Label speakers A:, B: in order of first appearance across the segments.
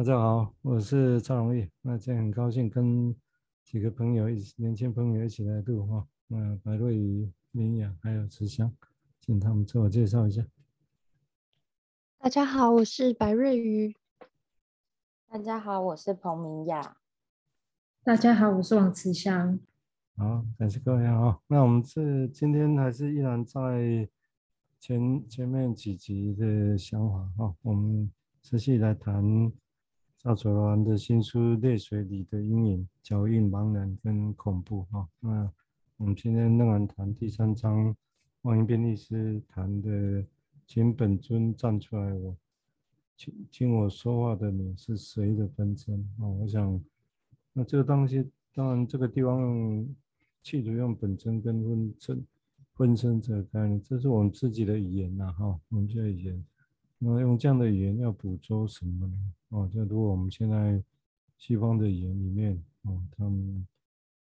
A: 大家好，我是赵荣义。那今天很高兴跟几个朋友一起，年轻朋友一起来录哈。那白瑞瑜、明雅还有慈香，请他们自我介绍一下。
B: 大家好，我是白瑞瑜。
C: 大家好，我是彭明雅。
D: 大家好，我是王慈香。
A: 好，感谢各位啊。那我们是今天还是依然在前前面几集的想法哈，我们持续来谈。赵楚龙的新书《泪水里的阴影》，脚印茫然跟恐怖哈。那我们今天仍然谈第三章，王英斌律师谈的，请本尊站出来，我请听我说话的你是谁的分身啊？我想，那这个东西，当然这个地方企图用本尊跟分身分身这个概念，这是我们自己的语言呐哈，我们这语言。那用这样的语言要捕捉什么呢？哦，就如果我们现在西方的语言里面，哦，他们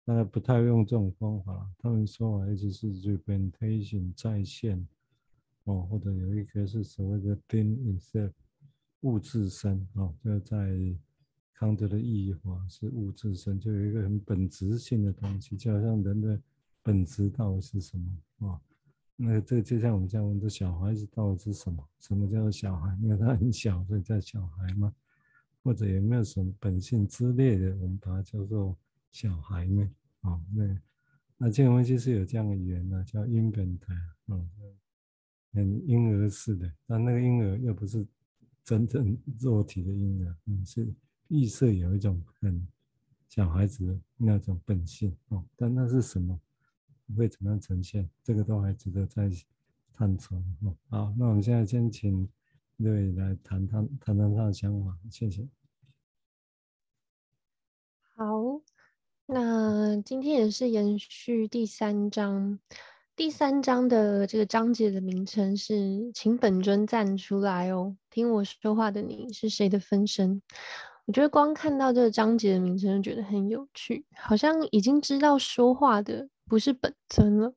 A: 大家不太用这种方法，他们说法一直是 representation 再现，哦，或者有一个是所谓的 thing itself 物自身，哦，就在康德的意义法是物自身，就有一个很本质性的东西，就好像人的本质到底是什么，啊？那这就像我们这样问，这小孩子到底是什么？什么叫做小孩？因为他很小，所以叫小孩吗？或者有没有什么本性之类的？我们把它叫做小孩呢？哦，那那这个东西是有这样的语言呢，叫 infant，嗯，很婴儿式的。但那个婴儿又不是真正肉体的婴儿，嗯，是意识有一种很小孩子的那种本性哦。但那是什么？会怎么样呈现？这个都还值得再探讨。好，那我们现在先请六位来谈谈谈谈他的想法，谢谢。
B: 好，那今天也是延续第三章，第三章的这个章节的名称是“请本尊站出来哦，听我说话的你是谁的分身？”我觉得光看到这个章节的名称就觉得很有趣，好像已经知道说话的。不是本尊了。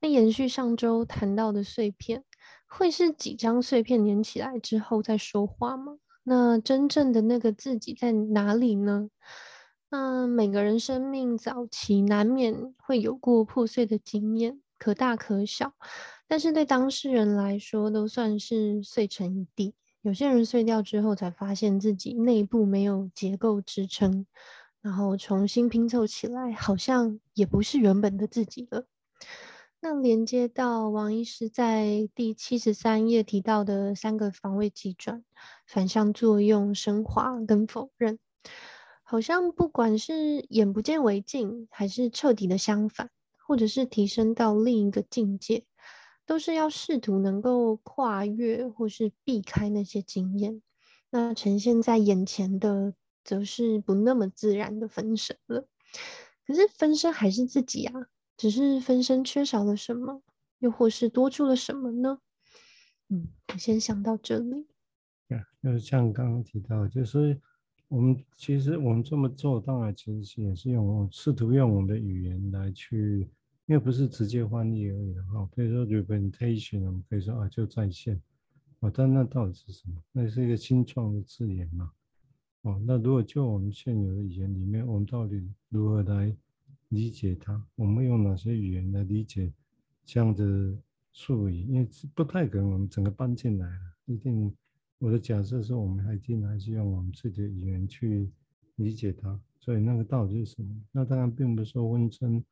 B: 那延续上周谈到的碎片，会是几张碎片连起来之后再说话吗？那真正的那个自己在哪里呢？那每个人生命早期难免会有过破碎的经验，可大可小，但是对当事人来说都算是碎成一地。有些人碎掉之后才发现自己内部没有结构支撑。然后重新拼凑起来，好像也不是原本的自己了。那连接到王医师在第七十三页提到的三个防卫机转：反向作用、升华跟否认，好像不管是眼不见为净，还是彻底的相反，或者是提升到另一个境界，都是要试图能够跨越或是避开那些经验，那呈现在眼前的。则是不那么自然的分身了，可是分身还是自己啊，只是分身缺少了什么，又或是多出了什么呢？嗯，我先想到这里。
A: 对，就是像刚刚提到，就是我们其实我们这么做，当然其实也是用试图用我们的语言来去，因为不是直接翻译而已的哈。比如说 representation，我们可以说啊，就在线啊，但那到底是什么？那是一个新创的字眼嘛。哦，那如果就我们现有的语言里面，我们到底如何来理解它？我们用哪些语言来理解这样的术语？因为不太可能我们整个搬进来了，一定我的假设是我们还一定还是用我们自己的语言去理解它。所以那个到底是什么？那当然并不是说温村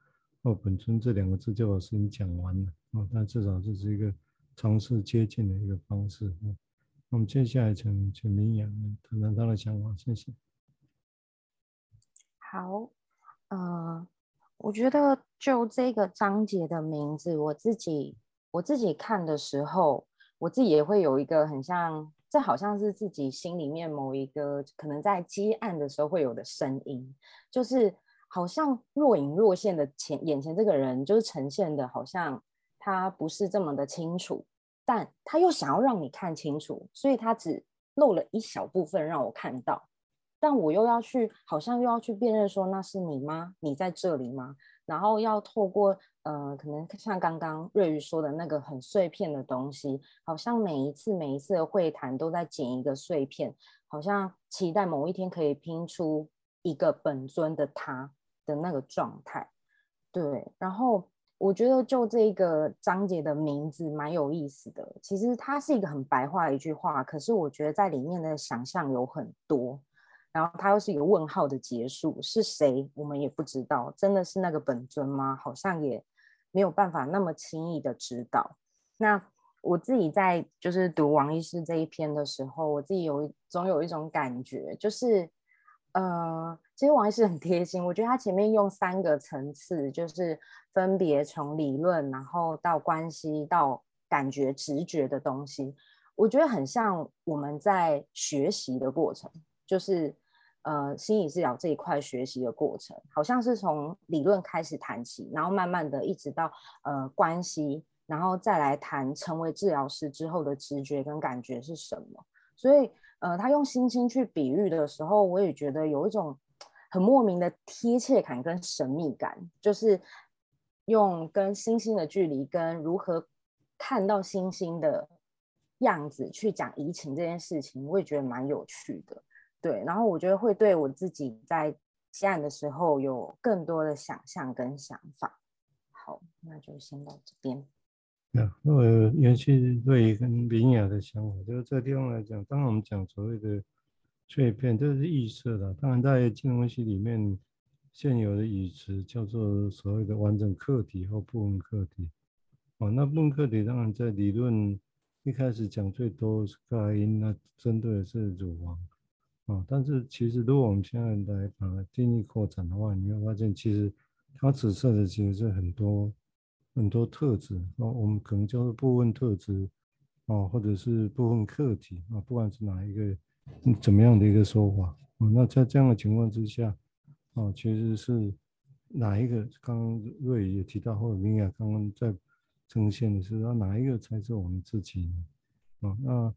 A: 或本村这两个字就把事情讲完了哦，但至少这是一个尝试接近的一个方式。我们接下来请请明雅谈谈他的想法，谢谢。
C: 好，呃，我觉得就这个章节的名字，我自己我自己看的时候，我自己也会有一个很像，这好像是自己心里面某一个可能在接案的时候会有的声音，就是好像若隐若现的前眼前这个人，就是呈现的，好像他不是这么的清楚。但他又想要让你看清楚，所以他只露了一小部分让我看到，但我又要去，好像又要去辨认说那是你吗？你在这里吗？然后要透过呃，可能像刚刚瑞宇说的那个很碎片的东西，好像每一次每一次的会谈都在捡一个碎片，好像期待某一天可以拼出一个本尊的他的那个状态。对，然后我觉得就这个章节的名字蛮有意思的，其实它是一个很白话的一句话，可是我觉得在里面的想象有很多。然后它又是一个问号的结束，是谁我们也不知道，真的是那个本尊吗？好像也没有办法那么轻易的知道。那我自己在就是读王医师这一篇的时候，我自己有总有一种感觉，就是呃，其实王医师很贴心，我觉得他前面用三个层次，就是分别从理论，然后到关系，到感觉、直觉的东西，我觉得很像我们在学习的过程，就是。呃，心理治疗这一块学习的过程，好像是从理论开始谈起，然后慢慢的一直到呃关系，然后再来谈成为治疗师之后的直觉跟感觉是什么。所以，呃，他用星星去比喻的时候，我也觉得有一种很莫名的贴切感跟神秘感，就是用跟星星的距离跟如何看到星星的样子去讲移情这件事情，我也觉得蛮有趣的。对，然后我觉得会对我自己在接案的时候有更多的想象跟想法。好，那就先到这边。
A: 那我延续瑞跟明雅的想法，就是这个地方来讲，当然我们讲所谓的碎片，这是预设的。当然，在金融系里面现有的语词叫做所谓的完整客体或部分客体。哦，那部分客体当然在理论一开始讲最多是盖因，那针对的是乳房。啊，但是其实如果我们现在来把它定义扩展的话，你会发现其实它指涉的其实是很多很多特质啊，我们可能叫做部分特质啊，或者是部分客体啊，不管是哪一个怎么样的一个说法啊，那在这样的情况之下啊，其实是哪一个？刚刚瑞也提到，或者明雅刚刚在呈现的是，那哪一个才是我们自己呢？啊，那。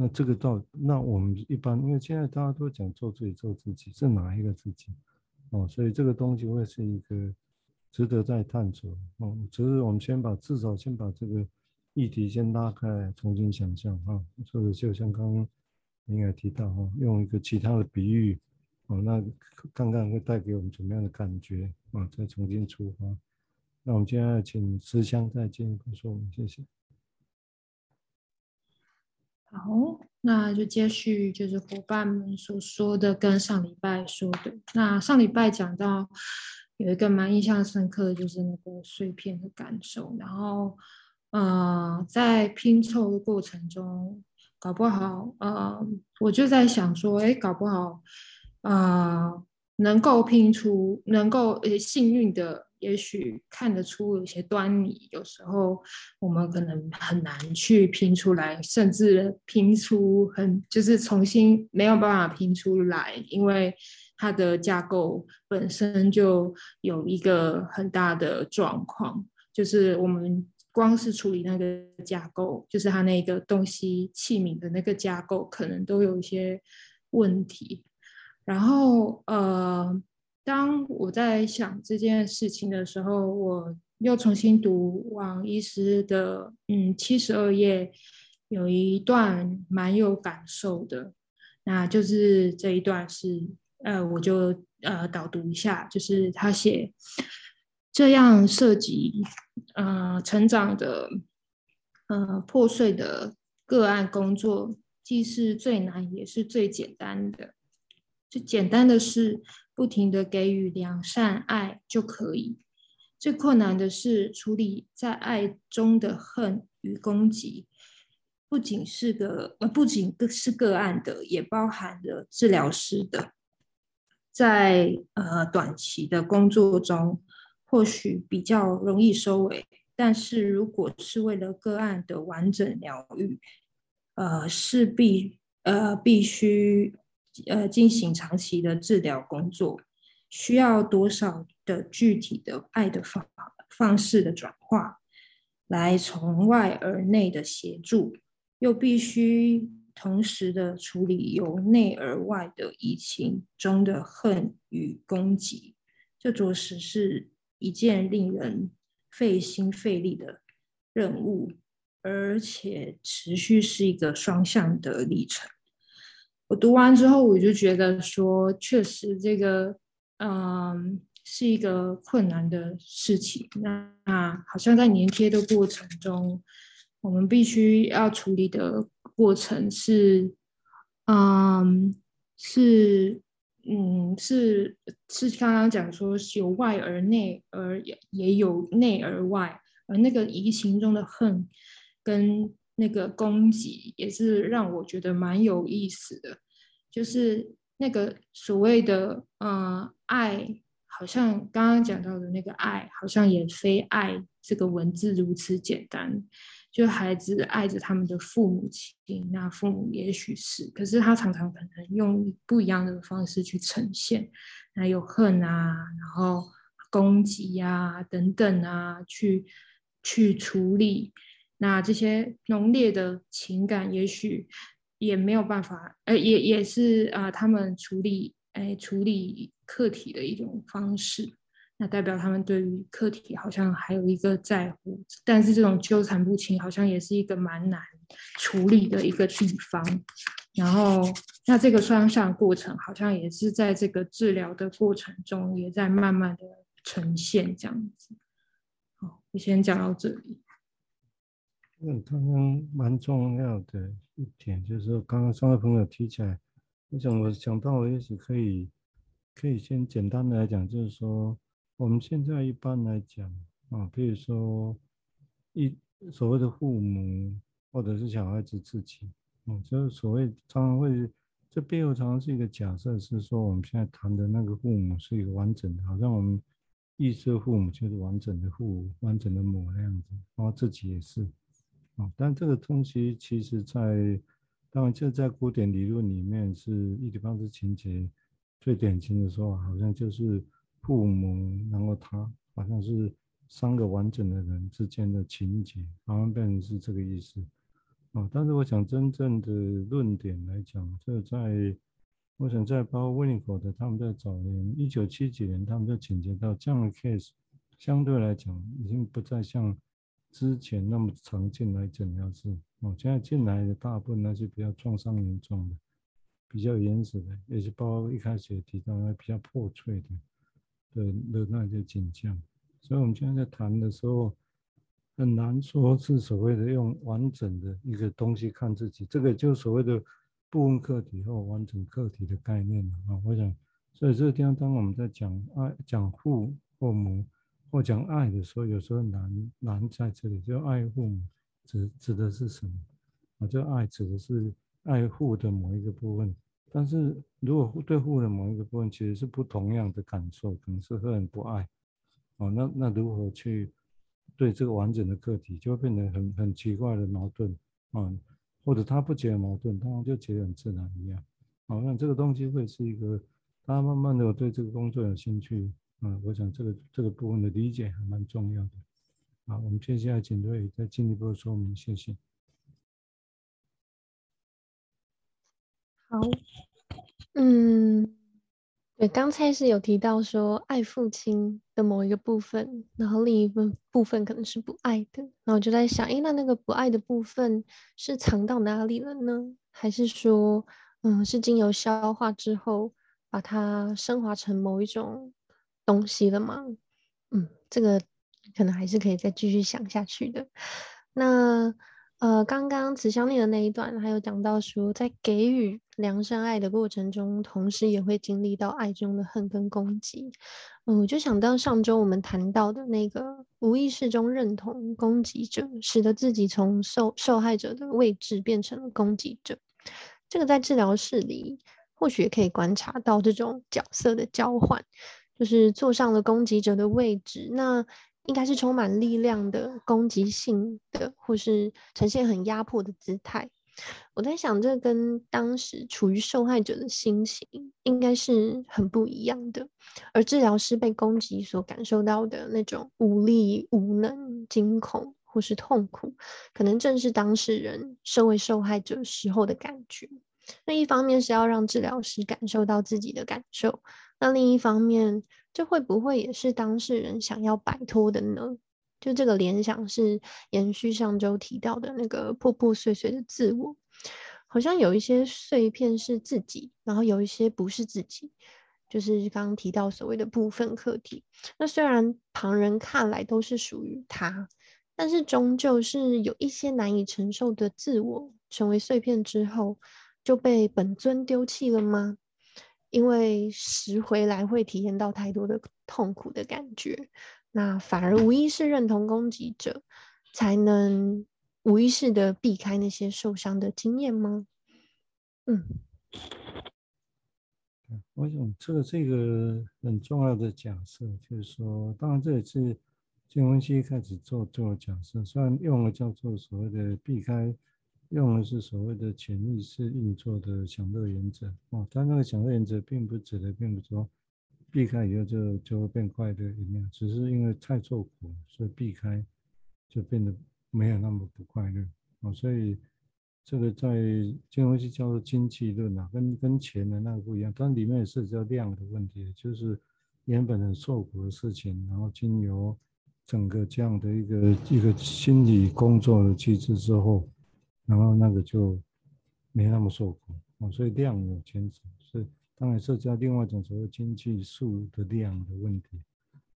A: 那这个到那我们一般，因为现在大家都讲做自己做自己，是哪一个自己？哦，所以这个东西会是一个值得再探索。哦，只是我们先把至少先把这个议题先拉开，重新想象啊。或者就像刚刚应该提到哈，用一个其他的比喻，哦，那看看会带给我们怎么样的感觉啊？再重新出发。那我们接下来请思香再进一步说明，谢谢。
D: 好，那就接续就是伙伴们所说的，跟上礼拜说的。那上礼拜讲到有一个蛮印象深刻的，就是那个碎片的感受。然后，呃，在拼凑的过程中，搞不好，呃，我就在想说，哎，搞不好，呃，能够拼出，能够呃幸运的。也许看得出有些端倪，有时候我们可能很难去拼出来，甚至拼出很就是重新没有办法拼出来，因为它的架构本身就有一个很大的状况，就是我们光是处理那个架构，就是它那个东西器皿的那个架构，可能都有一些问题，然后呃。当我在想这件事情的时候，我又重新读王医师的，嗯，七十二页有一段蛮有感受的，那就是这一段是，呃，我就呃导读一下，就是他写这样涉及呃成长的呃破碎的个案工作，既是最难也是最简单的，最简单的是。不停地给予良善爱就可以。最困难的是处理在爱中的恨与攻击，不仅是个呃，不仅是个案的，也包含了治疗师的。在呃短期的工作中，或许比较容易收尾，但是如果是为了个案的完整疗愈，呃，势必呃必须。呃，进行长期的治疗工作，需要多少的具体的爱的方方式的转化，来从外而内的协助，又必须同时的处理由内而外的移情中的恨与攻击，这着实是一件令人费心费力的任务，而且持续是一个双向的历程。我读完之后，我就觉得说，确实这个，嗯，是一个困难的事情。那，那好像在粘贴的过程中，我们必须要处理的过程是，嗯，是，嗯，是是刚刚讲说，是由外而内，而也也有内而外，而那个移情中的恨跟。那个攻击也是让我觉得蛮有意思的，就是那个所谓的呃爱，好像刚刚讲到的那个爱，好像也非爱这个文字如此简单。就孩子爱着他们的父母亲，那父母也许是，可是他常常可能用不一样的方式去呈现，那有恨啊，然后攻击呀、等等啊，去去处理。那这些浓烈的情感，也许也没有办法，呃，也也是啊、他们处理，哎，处理课题的一种方式。那代表他们对于课题好像还有一个在乎，但是这种纠缠不清，好像也是一个蛮难处理的一个地方。然后，那这个双向过程，好像也是在这个治疗的过程中，也在慢慢的呈现这样子。好，我先讲到这里。
A: 嗯，刚刚蛮重要的一点就是，刚刚三位朋友提起来，我想我想到，也许可以可以先简单的来讲，就是说，我们现在一般来讲啊，比如说一所谓的父母或者是小孩子自己，嗯，就是所谓常常会这背后常常是一个假设，是说我们现在谈的那个父母是一个完整的，好像我们预设父母就是完整的父、完整的母那样子，然后自己也是。啊，但这个东西其实在，当然就在古典理论里面是伊底帕斯情结最典型的说法，好像就是父母，然后他好像是三个完整的人之间的情节，好像变成是这个意思。啊，但是我想真正的论点来讲，这在我想在包括温尼佛的他们在早年一九七几年，他们就警觉到这样的 case 相对来讲已经不再像。之前那么常进来诊疗室，哦，现在进来的大部分那些比较创伤严重的、比较原始的，也是包括一开始也提到那比较破碎的的的那些景象。所以我们现在在谈的时候，很难说是所谓的用完整的一个东西看自己，这个就所谓的部分课题或完整课题的概念啊。我想，所以这个地方当我们在讲爱、讲父或母。或讲爱的时候，有时候难难在这里，就爱父母指指的是什么？啊，这爱指的是爱护的某一个部分。但是如果对父的某一个部分其实是不同样的感受，可能是会很不爱。哦，那那如何去对这个完整的课题，就会变得很很奇怪的矛盾啊？或者他不觉得矛盾，当然就觉得很自然一样。好，那这个东西会是一个，他慢慢的对这个工作有兴趣。嗯，我想这个这个部分的理解还蛮重要的。好，我们接下来请瑞再进一步说明，谢谢。
B: 好，嗯，对，刚才是有提到说爱父亲的某一个部分，然后另一部部分可能是不爱的，然后我就在想，诶，那那个不爱的部分是藏到哪里了呢？还是说，嗯，是经由消化之后，把它升华成某一种？东西了吗？嗯，这个可能还是可以再继续想下去的。那呃，刚刚慈香念的那一段，还有讲到说，在给予良善爱的过程中，同时也会经历到爱中的恨跟攻击。嗯，我就想到上周我们谈到的那个无意识中认同攻击者，使得自己从受受害者的位置变成了攻击者。这个在治疗室里，或许也可以观察到这种角色的交换。就是坐上了攻击者的位置，那应该是充满力量的、攻击性的，或是呈现很压迫的姿态。我在想，这跟当时处于受害者的心情应该是很不一样的。而治疗师被攻击所感受到的那种无力、无能、惊恐或是痛苦，可能正是当事人身为受害者时候的感觉。那一方面是要让治疗师感受到自己的感受，那另一方面，这会不会也是当事人想要摆脱的呢？就这个联想是延续上周提到的那个破破碎碎的自我，好像有一些碎片是自己，然后有一些不是自己，就是刚刚提到所谓的部分客体。那虽然旁人看来都是属于他，但是终究是有一些难以承受的自我成为碎片之后，就被本尊丢弃了吗？因为拾回来会体验到太多的痛苦的感觉。那反而无意识认同攻击者，才能无意识的避开那些受伤的经验吗？嗯，
A: 我想这个这个很重要的假设，就是说，当然这也是金文熙一开始做做假设，虽然用了叫做所谓的避开，用的是所谓的潜意识运作的享乐原则哦，但那个享乐原则并不指的，并不说。避开以后就就会变快乐一面，只是因为太受苦，所以避开就变得没有那么不快乐哦。所以这个在金融系叫做经济论啊，跟跟钱的那个不一样，但里面也涉及到量的问题，就是原本很受苦的事情，然后经由整个这样的一个一个心理工作的机制之后，然后那个就没那么受苦哦。所以量有减少，所以。当然涉及到另外一种所谓经济数的量的问题，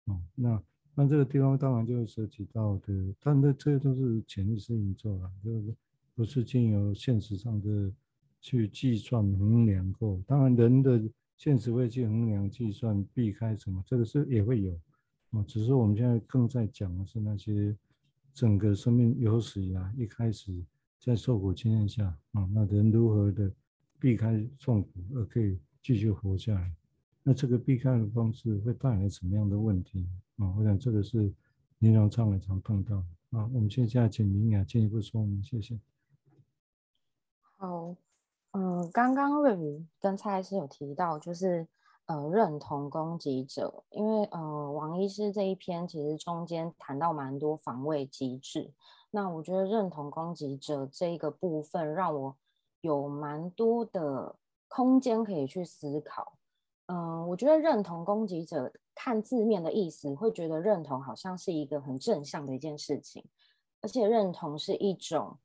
A: 哦，那那这个地方当然就涉及到的，但这这些都是潜意识运作了，就是不是经由现实上的去计算衡量过。当然人的现实会去衡量计算避开什么，这个是也会有，哦，只是我们现在更在讲的是那些整个生命有史以来一开始在受苦经验下，啊，那人如何的避开痛苦而可以。继续活下来，那这个避开的方式会带来什么样的问题啊？我想这个是临床上也常碰到的啊。我们现在请明雅进一步说明，谢谢。
C: 好，嗯、呃，刚刚瑞宇跟蔡医师有提到，就是呃认同攻击者，因为呃王医师这一篇其实中间谈到蛮多防卫机制，那我觉得认同攻击者这一个部分让我有蛮多的。空间可以去思考，嗯，我觉得认同攻击者看字面的意思，会觉得认同好像是一个很正向的一件事情，而且认同是一种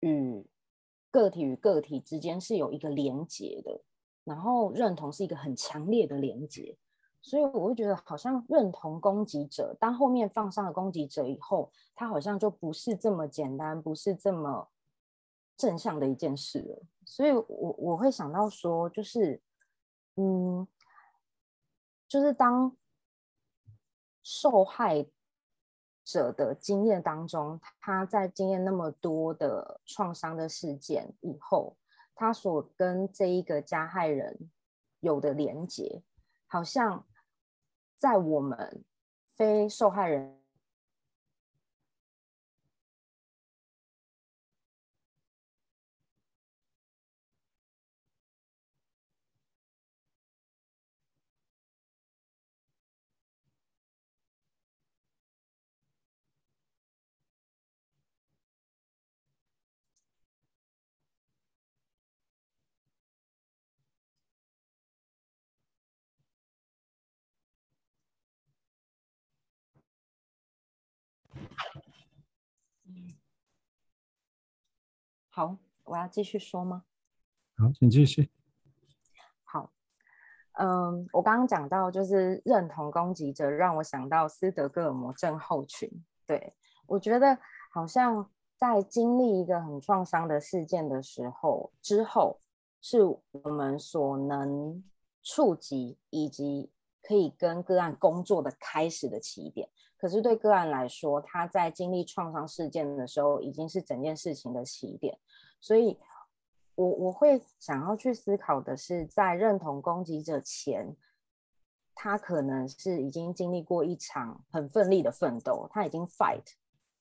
C: 与个体与个体之间是有一个连结的，然后认同是一个很强烈的连结，所以我会觉得好像认同攻击者，当后面放上了攻击者以后，他好像就不是这么简单，不是这么。正向的一件事了，所以我我会想到说，就是，嗯，就是当受害者的经验当中，他在经验那么多的创伤的事件以后，他所跟这一个加害人有的连结，好像在我们非受害人。好，我要继续说吗？
A: 好，请继续。
C: 好，嗯，我刚刚讲到就是认同攻击者，让我想到斯德哥尔摩症候群。对，我觉得好像在经历一个很创伤的事件的时候，之后是我们所能触及以及可以跟个案工作的开始的起点。可是对个案来说，他在经历创伤事件的时候，已经是整件事情的起点。所以我，我会想要去思考的是，在认同攻击者前，他可能是已经经历过一场很奋力的奋斗，他已经 fight，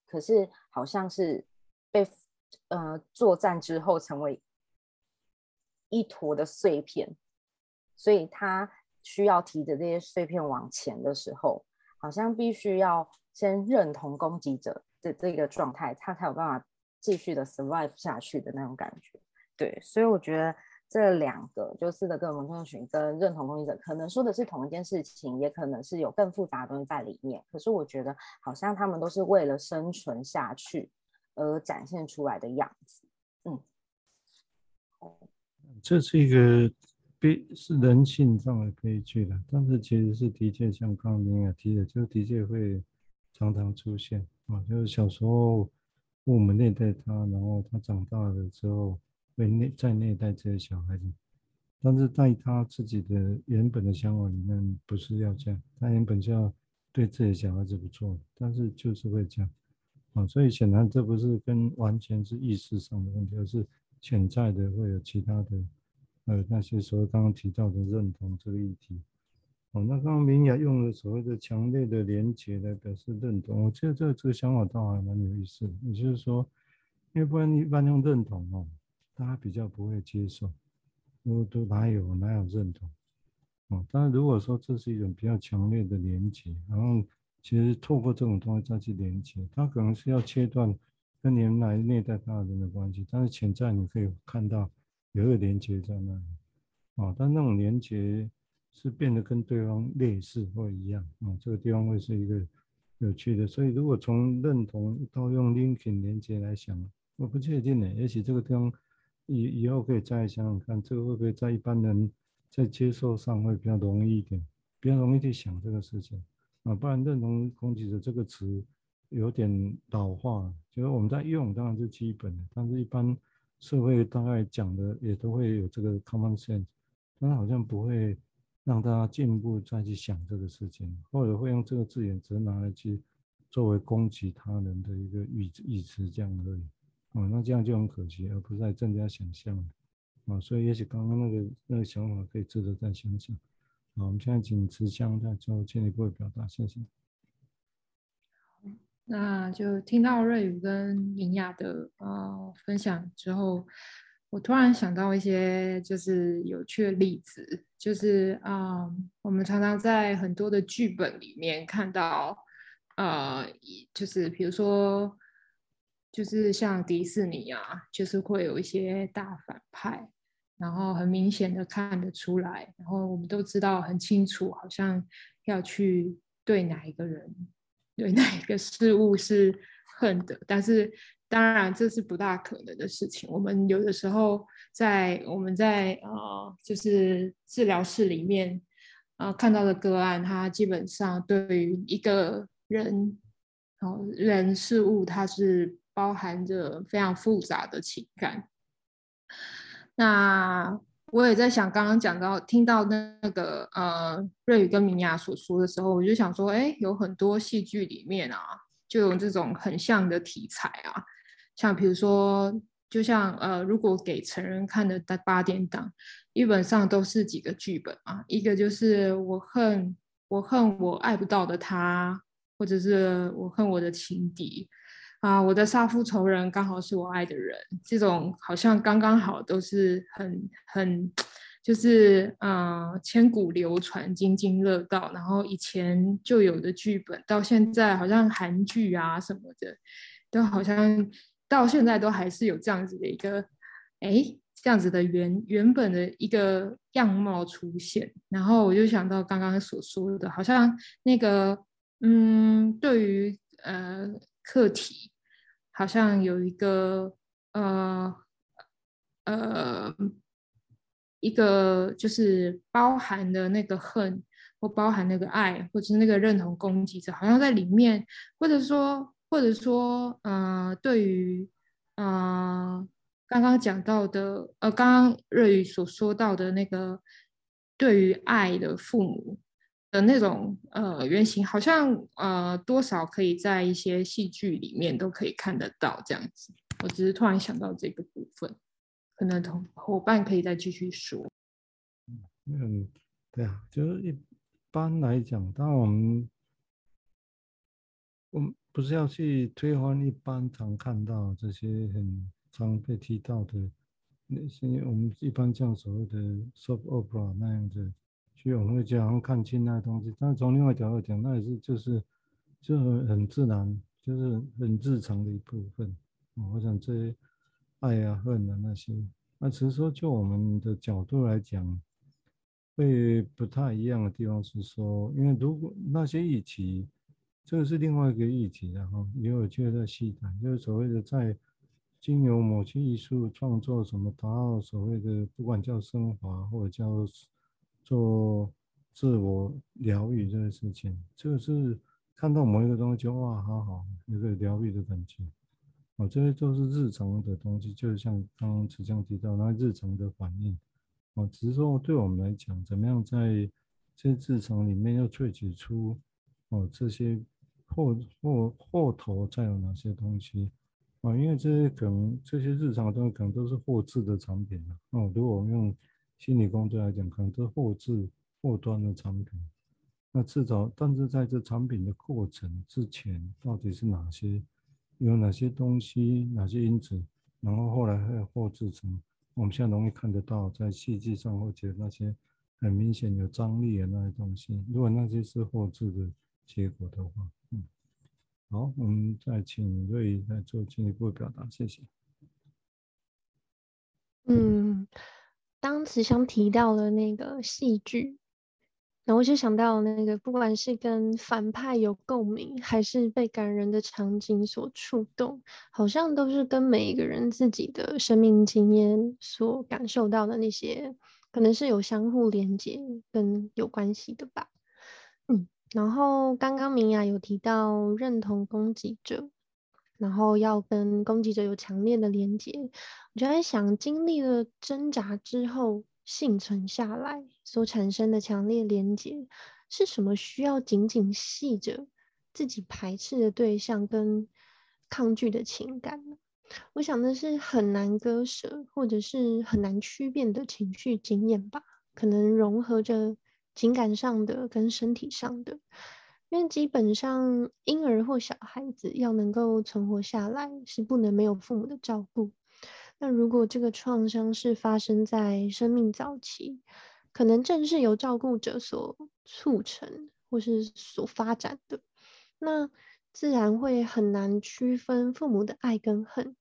C: 可是好像是被呃作战之后成为一坨的碎片，所以他需要提着这些碎片往前的时候。好像必须要先认同攻击者的这个状态，他才有办法继续的 survive 下去的那种感觉。对，所以我觉得这两个就斯德哥尔摩症候群跟认同攻击者，可能说的是同一件事情，也可能是有更复杂的东西在里面。可是我觉得好像他们都是为了生存下去而展现出来的样子。嗯，
A: 这是一个悲，是人性上的悲剧了，但是其实是的确像刚刚您也提的，就的确会常常出现啊，就是小时候。父母虐待他，然后他长大了之后会虐再虐待这些小孩子，但是在他自己的原本的想法里面不是要这样，他原本就要对自己的小孩子不错，但是就是会这样啊，所以显然这不是跟完全是意识上的问题，而是潜在的会有其他的呃那些所谓刚刚提到的认同这个议题。哦，那刚刚明雅用了所谓的强烈的连结来表示认同，我觉得这个这个想法倒还蛮有意思的。也就是说，因为不然一般用认同哦，大家比较不会接受，都都哪有哪有认同？哦，当然如果说这是一种比较强烈的连结，然后其实透过这种东西再去连结，它可能是要切断跟原来虐待他人的关系，但是潜在你可以看到有一个连接在那里，哦，但那种连结。是变得跟对方类似或一样啊，这个地方会是一个有趣的。所以如果从认同到用 linking 连接来想，我不确定呢。也许这个地方以以后可以再想想看，这个会不会在一般人在接受上会比较容易一点，比较容易去想这个事情啊。不然认同攻击者这个词有点老化，就是我们在用当然是基本的，但是一般社会大概讲的也都会有这个 common sense，但是好像不会。让大家进一步再去想这个事情，或者会用这个字眼只拿来去作为攻击他人的一个语语词这样而已，啊，那这样就很可惜，而不是在增加想象啊，所以也许刚刚那个那个想法可以值得再想想，好，我们现在请慈香再做进一步的表达，谢谢。
D: 那就听到瑞宇跟明雅的呃分享之后。我突然想到一些就是有趣的例子，就是啊、我们常常在很多的剧本里面看到，呃，就是比如说，就是像迪士尼啊，就是会有一些大反派，然后很明显的看得出来，然后我们都知道很清楚，好像要去对哪一个人，对哪一个事物是恨的，但是。当然，这是不大可能的事情。我们有的时候在我们在呃，就是治疗室里面呃看到的个案，它基本上对于一个人哦人事物，它是包含着非常复杂的情感。那我也在想，刚刚讲到听到那个呃瑞宇跟明雅所说的时候，我就想说，哎，有很多戏剧里面啊，就有这种很像的题材啊。像比如说，就像呃，如果给成人看的八点档，基本上都是几个剧本啊。一个就是我恨我恨我爱不到的他，或者是我恨我的情敌啊，我的杀父仇人刚好是我爱的人，这种好像刚刚好都是很很就是嗯、千古流传、津津乐道，然后以前就有的剧本，到现在好像韩剧啊什么的，都好像。到现在都还是有这样子的一个，哎，这样子的原原本的一个样貌出现，然后我就想到刚刚所说的，好像那个，嗯，对于呃课题，好像有一个呃呃一个就是包含的那个恨，或包含那个爱，或者是那个认同攻击者，好像在里面，或者说。或者说，呃，对于，呃，刚刚讲到的，呃，刚刚瑞宇所说到的那个，对于爱的父母的那种，呃，原型，好像，呃，多少可以在一些戏剧里面都可以看得到这样子。我只是突然想到这个部分，可能同伙伴可以再继续说。
A: 嗯，对啊，就是一般来讲，当我们，我们。不是要去推翻一般常看到这些很常被提到的那些我们一般这样所谓的 soap opera 那样子，去我们会这样看清那东西。但是从另外角度讲，那也是就是就很自然，就是很日常的一部分。我想这些爱啊恨啊那些，那其实说就我们的角度来讲，会不太一样的地方是说，因为如果那些议题，这个是另外一个议题，然后也有机会再细谈，就是所谓的在经由某些艺术创作什么达到所谓的不管叫升华或者叫做自我疗愈这个事情，就是看到某一个东西哇，好好，有个疗愈的感觉。哦，这些都是日常的东西，就是像刚刚慈江提到那日常的反应。哦，只是说对我们来讲，怎么样在这些日常里面要萃取出哦这些后后后头再有哪些东西啊？因为这些可能这些日常的东西可能都是后制的产品了。哦，如果我们用心理工作来讲，可能都是后制后端的产品。那至少，但是在这产品的过程之前，到底是哪些？有哪些东西，哪些因子，然后后来会后制成我们现在容易看得到，在戏剧上或者那些很明显有张力的那些东西，如果那些是后制的结果的话，好，我们再请瑞来做进一步的表达，谢谢。
B: 嗯，当时想提到了那个戏剧。然后我就想到那个，不管是跟反派有共鸣，还是被感人的场景所触动，好像都是跟每一个人自己的生命经验所感受到的那些，可能是有相互连接跟有关系的吧。然后刚刚明雅有提到认同攻击者，然后要跟攻击者有强烈的连接，我就在想，经历了挣扎之后。幸存下来所产生的强烈连结是什么？需要紧紧系着自己排斥的对象跟抗拒的情感呢？我想那是很难割舍，或者是很难区辨的情绪经验吧。可能融合着情感上的跟身体上的，因为基本上婴儿或小孩子要能够存活下来，是不能没有父母的照顾。那如果这个创伤是发生在生命早期，可能正是由照顾者所促成或是所发展的，那自然会很难区分父母的爱跟恨，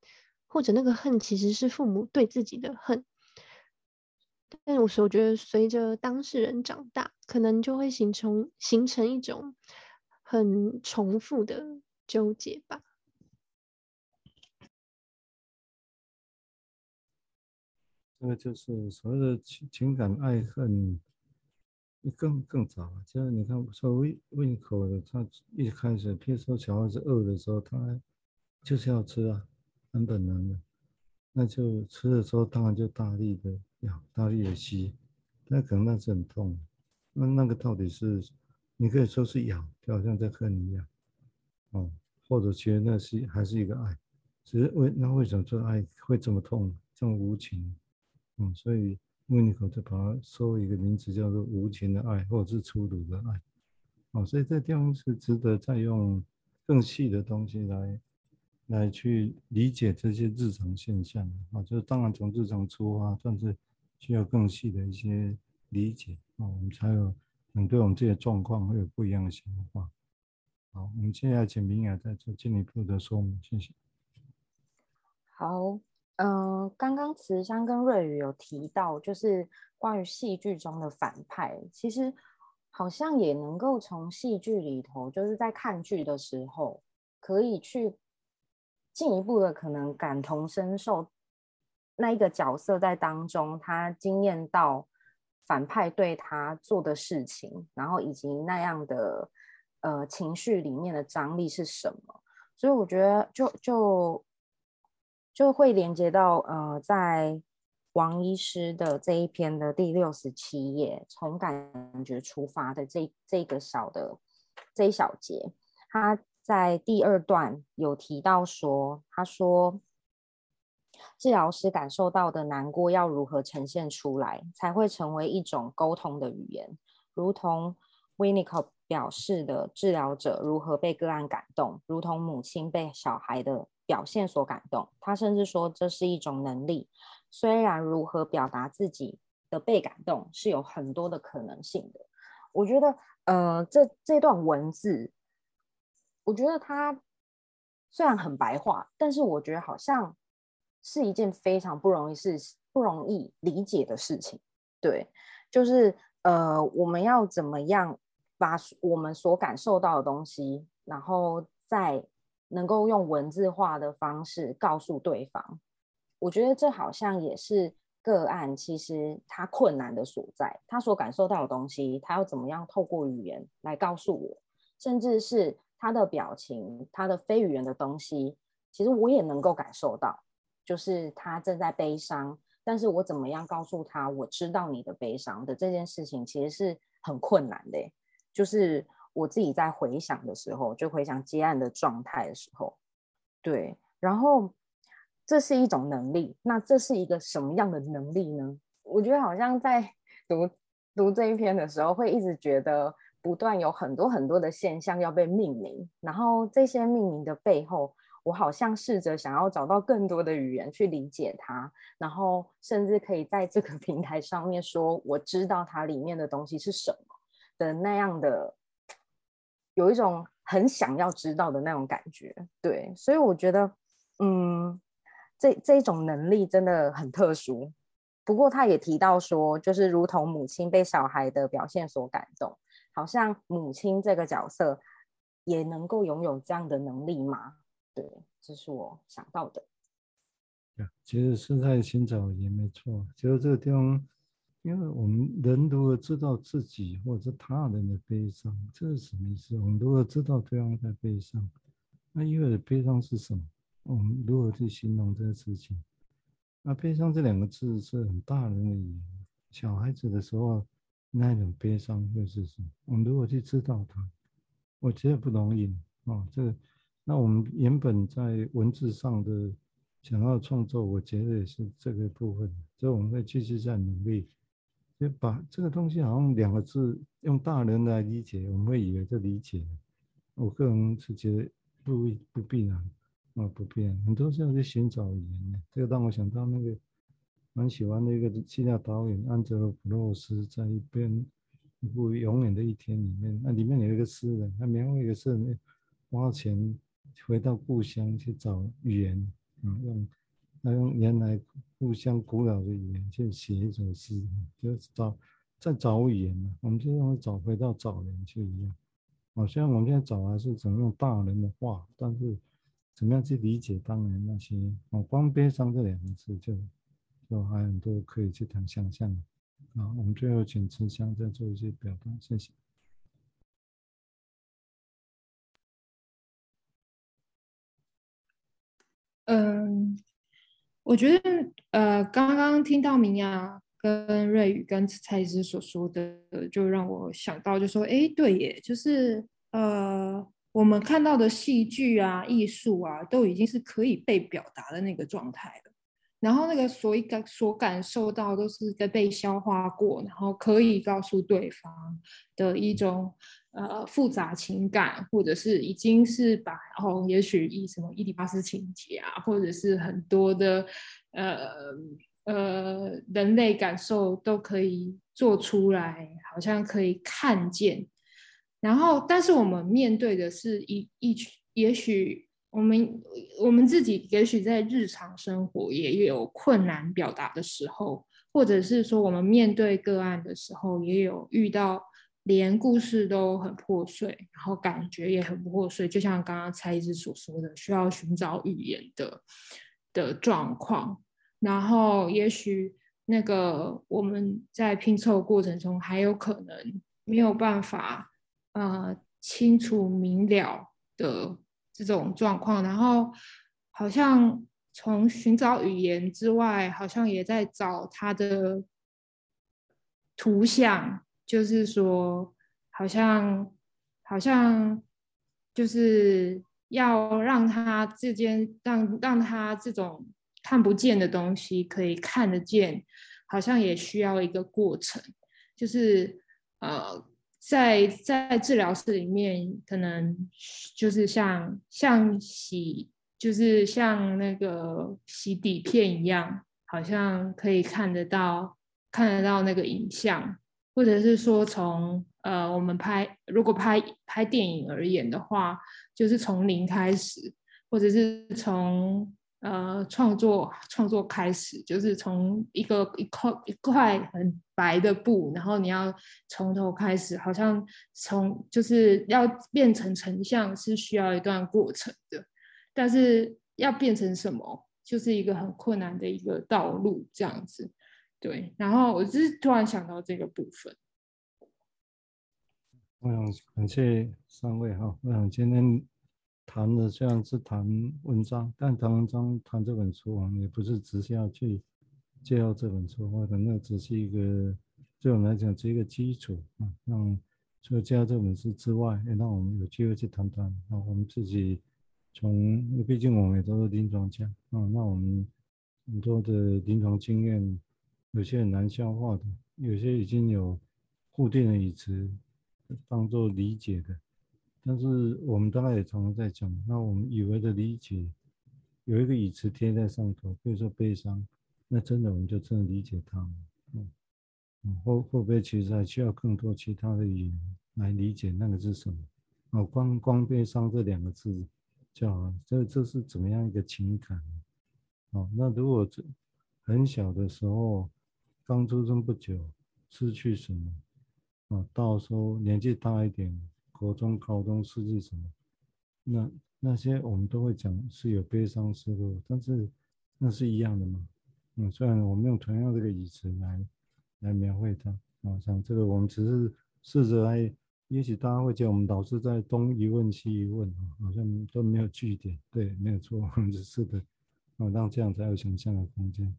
B: 或者那个恨其实是父母对自己的恨。但是我说，我觉得随着当事人长大，可能就会形成形成一种很重复的纠结吧。
A: 这个就是所谓的情情感爱恨，更更早。就是你看，说胃胃口的，他一开始，譬如说小孩子饿的时候，他就是要吃啊，很本能的。那就吃的时候，当然就大力的咬，大力的吸。那可能那是很痛。那那个到底是，你可以说是咬，就好像在恨一样，哦，或者其实那是还是一个爱，只是为那为什么这爱会这么痛，这么无情？嗯，所以温尼可就把它说一个名词叫做无情的爱，或者是粗鲁的爱。哦，所以这地方是值得再用更细的东西来来去理解这些日常现象。啊，就当然从日常出发，但是需要更细的一些理解。啊，我们才有能对我们这些状况会有不一样的想法。好，我们现在请明雅再做进一步的说明，谢谢。
C: 好。嗯、呃，刚刚慈香跟瑞宇有提到，就是关于戏剧中的反派，其实好像也能够从戏剧里头，就是在看剧的时候，可以去进一步的可能感同身受那一个角色在当中，他经验到反派对他做的事情，然后以及那样的呃情绪里面的张力是什么，所以我觉得就就。就会连接到呃，在王医师的这一篇的第六十七页，从感觉出发的这这个小的这一小节，他在第二段有提到说，他说治疗师感受到的难过要如何呈现出来，才会成为一种沟通的语言，如同 winnico 表示的，治疗者如何被个案感动，如同母亲被小孩的。表现所感动，他甚至说这是一种能力。虽然如何表达自己的被感动是有很多的可能性的，我觉得，呃，这这段文字，我觉得它虽然很白话，但是我觉得好像是一件非常不容易事，不不容易理解的事情。对，就是呃，我们要怎么样把我们所感受到的东西，然后再能够用文字化的方式告诉对方。我觉得这好像也是个案，其实他困难的所在，他所感受到的东西，他要怎么样透过语言来告诉我，甚至是他的表情，他的非语言的东西，其实我也能够感受到，就是他正在悲伤，但是我怎么样告诉他，我知道你的悲伤的这件事情，其实是很困难的，就是我自己在回想的时候，就回想接案的状态的时候，对，然后。这是一种能力，那这是一个什么样的能力呢？我觉得好像在读读这一篇的时候，会一直觉得不断有很多很多的现象要被命名，然后这些命名的背后，我好像试着想要找到更多的语言去理解它，然后甚至可以在这个 平台上面说我知道它里面的东西是什么的那样的，有一种很想要知道的那种感觉。对，所以我觉得，嗯。这这种能力真的很特殊，不过他也提到说，就是如同母亲被小孩的表现所感动，好像母亲这个角色也能够拥有这样的能力吗？对，这是我想到的。
A: 其实是在寻找也没错，其实这个地方，因为我们人如果知道自己或者是他人的悲伤，这是什么意思？我们如果知道对方在悲伤，那意味着悲伤是什么？我们如何去形容这个事情？那悲伤这两个字是很大人的语言。小孩子的时候，那种悲伤会是什么？我们如果去知道它？我觉得不容易哦。这个，那我们原本在文字上的想要创作，我觉得也是这个部分。所以我们会继续在努力，就把这个东西好像两个字用大人来理解，我们会以为这理解。我个人是觉得不不必然。啊，不变，很多时候去寻找语言，这个让我想到那个蛮喜欢的一个希腊导演安哲罗普洛斯，在一边一部《永远的一天》里面，那里面有一个诗人，他描绘一个诗人花钱回到故乡去找语言，啊，用他用原来故乡古老的语言去写一首诗，就是找在找语言嘛，我们就用找回到找人去一样，好像我们现在找还是怎么用大人的话，但是。怎么样去理解当年那些哦，光悲伤这两个字就就还很多可以去谈想象啊。我们最后请慈祥再做一些表达，谢谢。
D: 嗯，我觉得呃，刚刚听到明雅跟瑞宇跟蔡医师所说的，就让我想到，就说，哎，对耶，就是呃。我们看到的戏剧啊、艺术啊，都已经是可以被表达的那个状态了。然后那个所感所感受到都是在被消化过，然后可以告诉对方的一种呃复杂情感，或者是已经是把然后也许以什么伊底巴斯情节啊，或者是很多的呃呃人类感受都可以做出来，好像可以看见。然后，但是我们面对的是一一群，也许我们我们自己也许在日常生活也有困难表达的时候，或者是说我们面对个案的时候，也有遇到连故事都很破碎，然后感觉也很破碎，就像刚刚蔡医师所说的，需要寻找语言的的状况。然后，也许那个我们在拼凑过程中还有可能没有办法。呃，清楚明了的这种状况，然后好像从寻找语言之外，好像也在找他的图像，就是说，好像好像就是要让他之间让让他这种看不见的东西可以看得见，好像也需要一个过程，就是呃。在在治疗室里面，可能就是像像洗，就是像那个洗底片一样，好像可以看得到看得到那个影像，或者是说从呃我们拍如果拍拍电影而言的话，就是从零开始，或者是从呃创作创作开始，就是从一个一块一块很白的布，然后你要从头开始，好像从就是要变成成像是需要一段过程的，但是要变成什么，就是一个很困难的一个道路这样子。对，然后我就是突然想到这个部分。
A: 我想感谢三位哈，我想今天谈的虽然是谈文章，但谈文章谈这本书啊，也不是只是要去介绍这本书，或者那只是一个对我们来讲是一个基础啊。让除了介绍这本书之外，也让我们有机会去谈谈啊，我们自己从，毕竟我们也都是临床家啊，那我们很多的临床经验，有些很难消化的，有些已经有固定的语词。当做理解的，但是我们大概也常常在讲，那我们以为的理解，有一个语词贴在上头，比如说悲伤，那真的我们就真的理解它吗？嗯，会会不会其实还需要更多其他的语言来理解那个是什么？哦，光光悲伤这两个字就好了，这这是怎么样一个情感？哦，那如果这很小的时候，刚出生不久，失去什么？啊，到时候年纪大一点，国中、高中失去什么，那那些我们都会讲是有悲伤、失落，但是那是一样的吗。嗯，虽然我们用同样这个语词来来描绘它，啊，像这个我们只是试着来，也许大家会觉得我们老是在东一问西一问啊，好像都没有据点。对，没有错，我们只是的，啊，让这样才有想象的空间。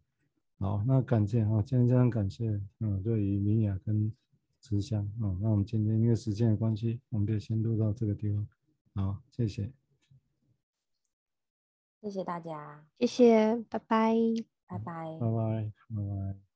A: 好，那感谢啊，今天非常感谢嗯，对于明雅跟。慈祥啊，那我们今天因为时间的关系，我们就先录到这个地方。好，谢谢，
C: 谢谢大家，
B: 谢谢，拜拜，
C: 拜拜，
A: 拜拜，拜拜。